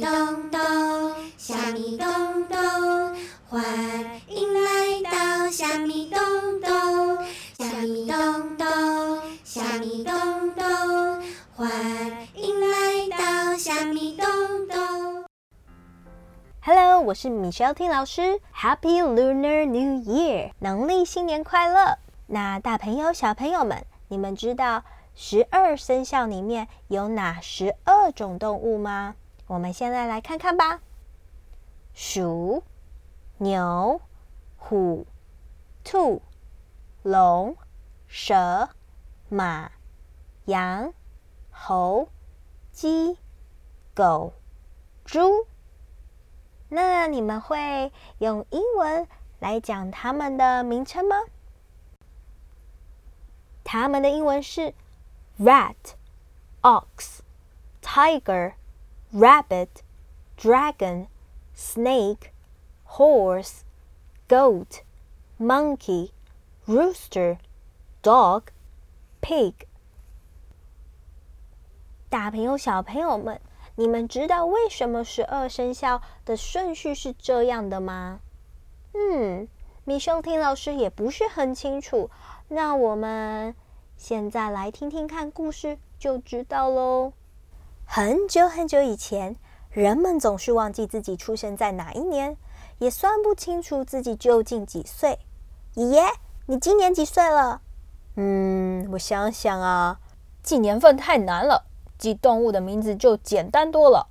咚咚，虾米咚咚，欢迎来到虾米咚咚，虾米咚咚，虾米咚咚，欢迎来到虾米咚咚。Hello，我是 Michelle Ting 老师，Happy Lunar New Year，农历新年快乐！那大朋友、小朋友们，你们知道十二生肖里面有哪十二种动物吗？我们现在来看看吧。鼠、牛、虎、兔、龙、蛇、马、羊、猴、鸡、狗、猪。那你们会用英文来讲它们的名称吗？它们的英文是 rat、ox、tiger。rabbit dragon snake horse goat monkey rooster dog pig 大朋友小朋友们你们知道为什么十二生肖的顺序是这样的吗？嗯米秀婷老师也不是很清楚那我们现在来听听看故事就知道喽很久很久以前，人们总是忘记自己出生在哪一年，也算不清楚自己究竟几岁。爷爷，你今年几岁了？嗯，我想想啊，记年份太难了，记动物的名字就简单多了，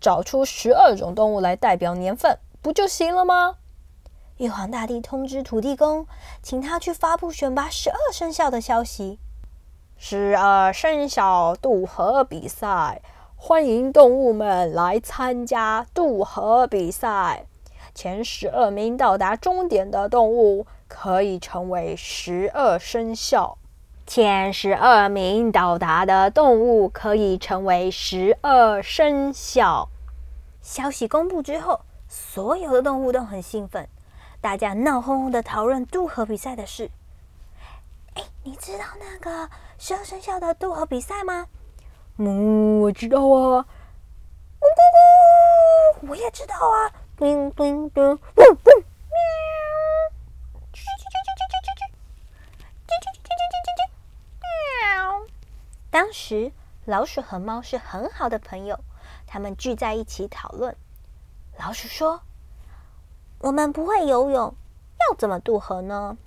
找出十二种动物来代表年份，不就行了吗？玉皇大帝通知土地公，请他去发布选拔十二生肖的消息。十二生肖渡河比赛，欢迎动物们来参加渡河比赛。前十二名到达终点的动物可以成为十二生肖。前十二名到达的动物可以成为十二生肖。消息公布之后，所有的动物都很兴奋，大家闹哄哄的讨论渡河比赛的事。你知道那个十二生肖的渡河比赛吗？嗯，我知道啊。咕咕咕，我也知道啊。叮叮叮，嗡嗡，喵。叽叽叽叽叽叽叽，叽叽叽叽叽叽叽，喵。当时老鼠和猫是很好的朋友，他们聚在一起讨论。老鼠说：“我们不会游泳，要怎么渡河呢？”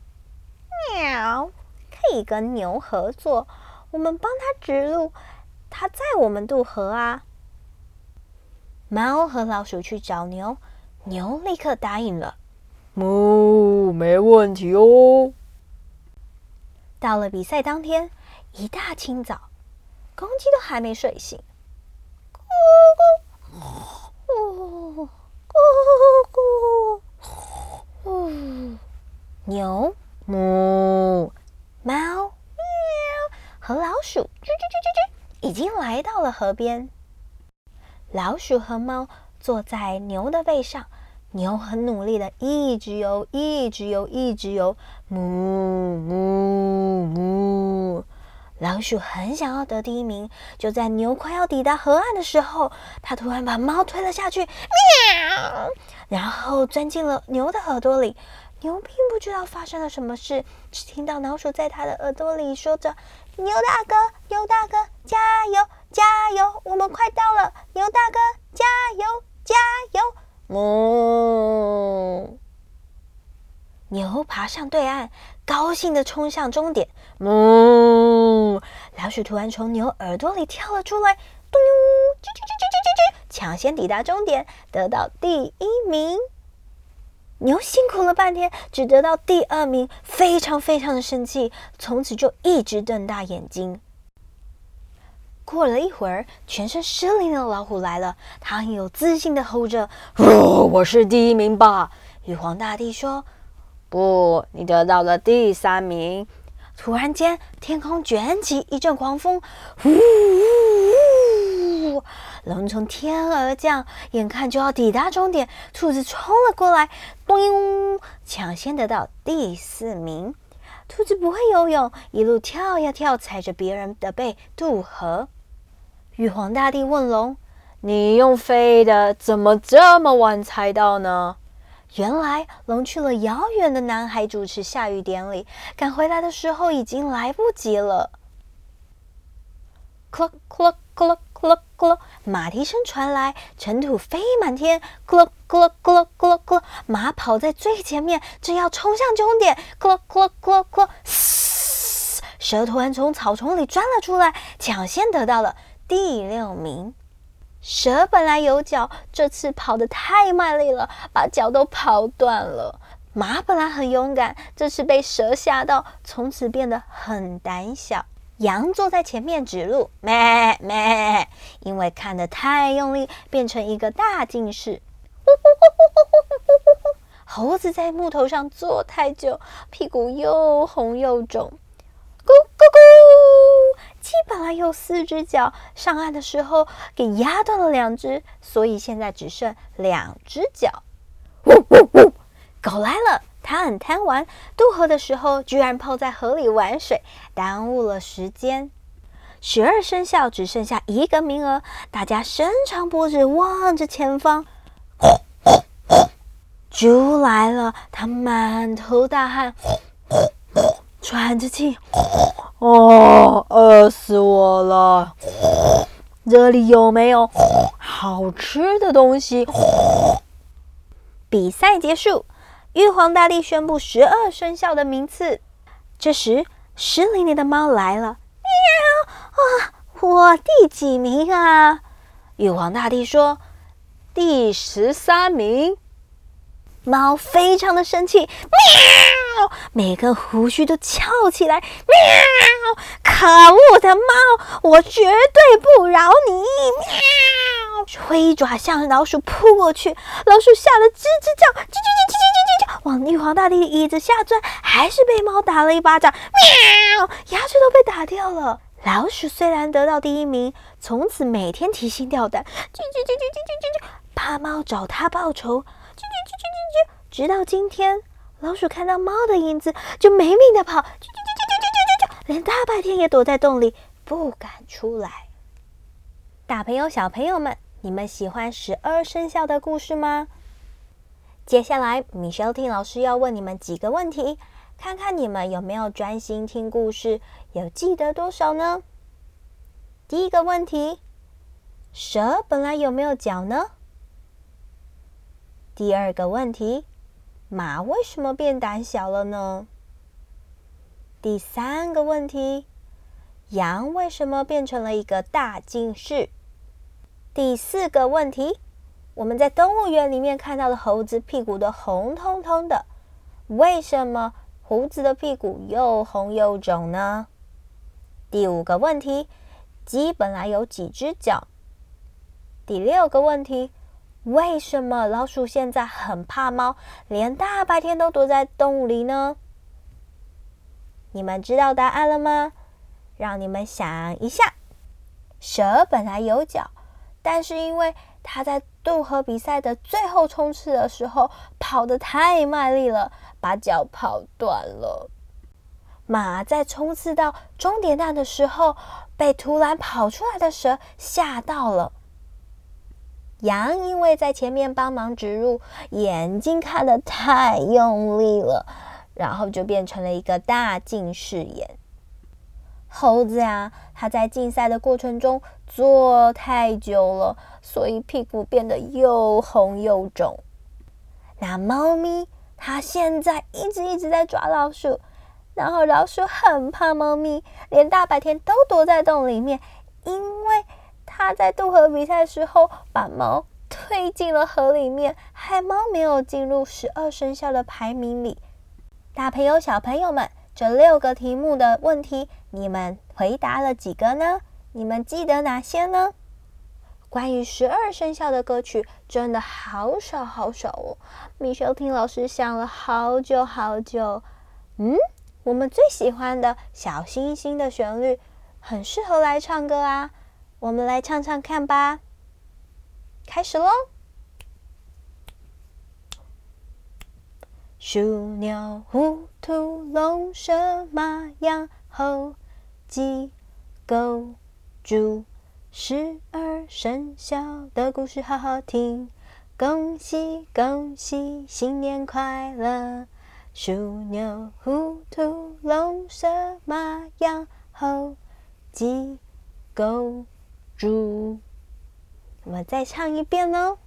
喵。可以跟牛合作，我们帮他指路，他载我们渡河啊。猫和老鼠去找牛，牛立刻答应了。木，没问题哦。到了比赛当天，一大清早，公鸡都还没睡醒。咕咕咕咕咕咕，牛哞。猫喵和老鼠吱吱吱吱吱，已经来到了河边。老鼠和猫坐在牛的背上，牛很努力的一直游，一直游，一直游。哞哞哞！老鼠很想要得第一名，就在牛快要抵达河岸的时候，它突然把猫推了下去，喵！然后钻进了牛的耳朵里。牛并不知道发生了什么事，只听到老鼠在它的耳朵里说着：“牛大哥，牛大哥，加油，加油，我们快到了！牛大哥，加油，加油！”哞！牛爬上对岸，高兴地冲向终点。哞！老鼠突然从牛耳朵里跳了出来，咚！叽叽叽叽叽叽，抢先抵达终点，得到第一名。牛辛苦了半天，只得到第二名，非常非常的生气，从此就一直瞪大眼睛。过了一会儿，全身湿淋淋的老虎来了，他很有自信的吼着：“，我是第一名吧？”玉皇大帝说：“不，你得到了第三名。”突然间，天空卷起一阵狂风，呼呼呼呼，龙从天而降，眼看就要抵达终点，兔子冲了过来，咚，抢先得到第四名。兔子不会游泳，一路跳呀跳，踩着别人的背渡河。玉皇大帝问龙：“你用飞的，怎么这么晚才到呢？原来龙去了遥远的南海主持下雨典礼，赶回来的时候已经来不及了。clock clock clock 咯咯咯咯，马蹄声传来，尘土飞满天。咯咯咯咯咯咯，马跑在最前面，正要冲向终点。咯咯咯咯，嘶！蛇突然从草丛里钻了出来，抢先得到了第六名。蛇本来有脚，这次跑得太卖力了，把脚都跑断了。马本来很勇敢，这次被蛇吓到，从此变得很胆小。羊坐在前面指路，咩咩，因为看得太用力，变成一个大近视。呼呼呼呼呼呼呼。猴子在木头上坐太久，屁股又红又肿。咕咕咕！鸡本来有四只脚，上岸的时候给压断了两只，所以现在只剩两只脚。呜呜呜！狗来了，他很贪玩，渡河的时候居然泡在河里玩水，耽误了时间。十二生肖只剩下一个名额，大家伸长脖子望着前方。猪来了，他满头大汗。喘着气，哦，饿死我了！这里有没有好吃的东西？比赛结束，玉皇大帝宣布十二生肖的名次。这时，湿淋淋的猫来了，喵！啊，我第几名啊？玉皇大帝说：“第十三名。”猫非常的生气，喵！每根胡须都翘起来，喵！可恶的猫，我绝对不饶你！喵！挥爪向老鼠扑过去，老鼠吓得吱吱叫，叽叽叽叽叽叽玉皇大帝的椅子下钻，还是被猫打了一巴掌，喵！牙齿都被打掉了。老鼠虽然得到第一名，从此每天提心吊胆，叽叽叽叽叽，怕猫找他报仇。直到今天，老鼠看到猫的影子就没命的跑，连大白天也躲在洞里不敢出来。大朋友、小朋友们，你们喜欢十二生肖的故事吗？接下来，米肖听老师要问你们几个问题，看看你们有没有专心听故事，有记得多少呢？第一个问题：蛇本来有没有脚呢？第二个问题。马为什么变胆小了呢？第三个问题，羊为什么变成了一个大近视？第四个问题，我们在动物园里面看到的猴子屁股都红彤彤的，为什么猴子的屁股又红又肿呢？第五个问题，鸡本来有几只脚？第六个问题。为什么老鼠现在很怕猫，连大白天都躲在洞里呢？你们知道答案了吗？让你们想一下。蛇本来有脚，但是因为它在渡河比赛的最后冲刺的时候跑得太卖力了，把脚跑断了。马在冲刺到终点站的时候，被突然跑出来的蛇吓到了。羊因为在前面帮忙指路，眼睛看得太用力了，然后就变成了一个大近视眼。猴子呀，它在竞赛的过程中坐太久了，所以屁股变得又红又肿。那猫咪，它现在一直一直在抓老鼠，然后老鼠很怕猫咪，连大白天都躲在洞里面，因为。他在渡河比赛时候把猫推进了河里面，害猫没有进入十二生肖的排名里。大朋友、小朋友们，这六个题目的问题，你们回答了几个呢？你们记得哪些呢？关于十二生肖的歌曲真的好少好少哦。米修听老师想了好久好久，嗯，我们最喜欢的小星星的旋律，很适合来唱歌啊。我们来唱唱看吧，开始喽！鼠、牛、虎、兔、龙、蛇、马、羊、猴、鸡、狗、猪、十二生肖的故事好好听，恭喜恭喜，新年快乐！鼠牛虎兔龙蛇马羊猴鸡狗猪，我们再唱一遍哦。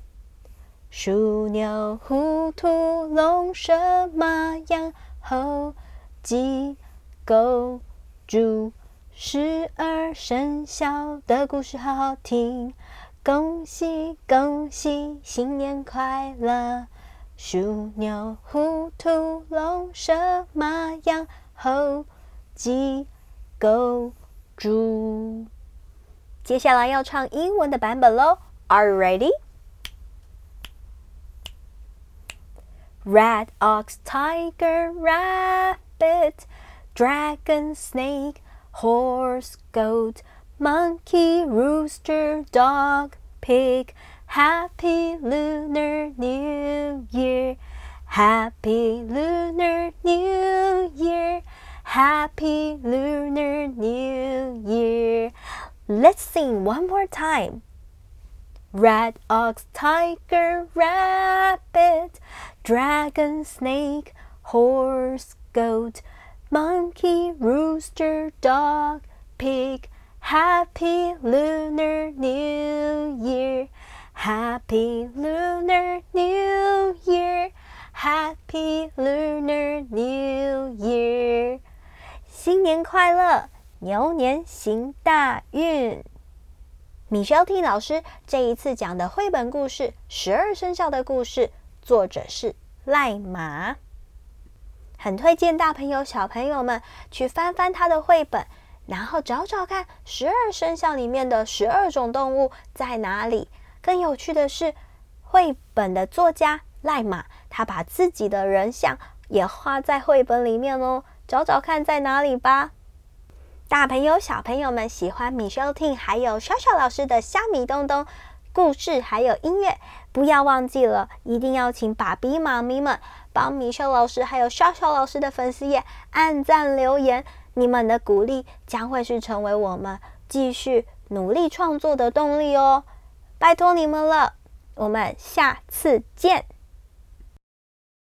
鼠牛虎兔龙蛇马羊猴鸡狗猪。十二生肖的故事好好听，恭喜恭喜，新年快乐！鼠牛虎兔龙蛇马羊猴鸡狗猪。接下来要唱英文的版本喽，Are you ready? Rat, ox, tiger, rabbit, dragon, snake. Horse, goat, monkey, rooster, dog, pig. Happy Lunar New Year! Happy Lunar New Year! Happy Lunar New Year! Let's sing one more time. Rat, ox, tiger, rabbit, dragon, snake, horse, goat. Monkey, rooster, dog, pig. Happy Lunar New Year. Happy Lunar New Year. Happy Lunar New Year. 新年快乐，牛年行大运。米肖汀老师这一次讲的绘本故事《十二生肖的故事》， 作者是赖马。很推荐大朋友、小朋友们去翻翻他的绘本，然后找找看十二生肖里面的十二种动物在哪里。更有趣的是，绘本的作家赖马，他把自己的人像也画在绘本里面哦，找找看在哪里吧。大朋友、小朋友们喜欢米小圈还有小小老师的虾米东东故事还有音乐，不要忘记了，一定要请爸比妈咪们。帮米秀老师还有笑笑老师的粉丝页按赞留言，你们的鼓励将会是成为我们继续努力创作的动力哦，拜托你们了，我们下次见。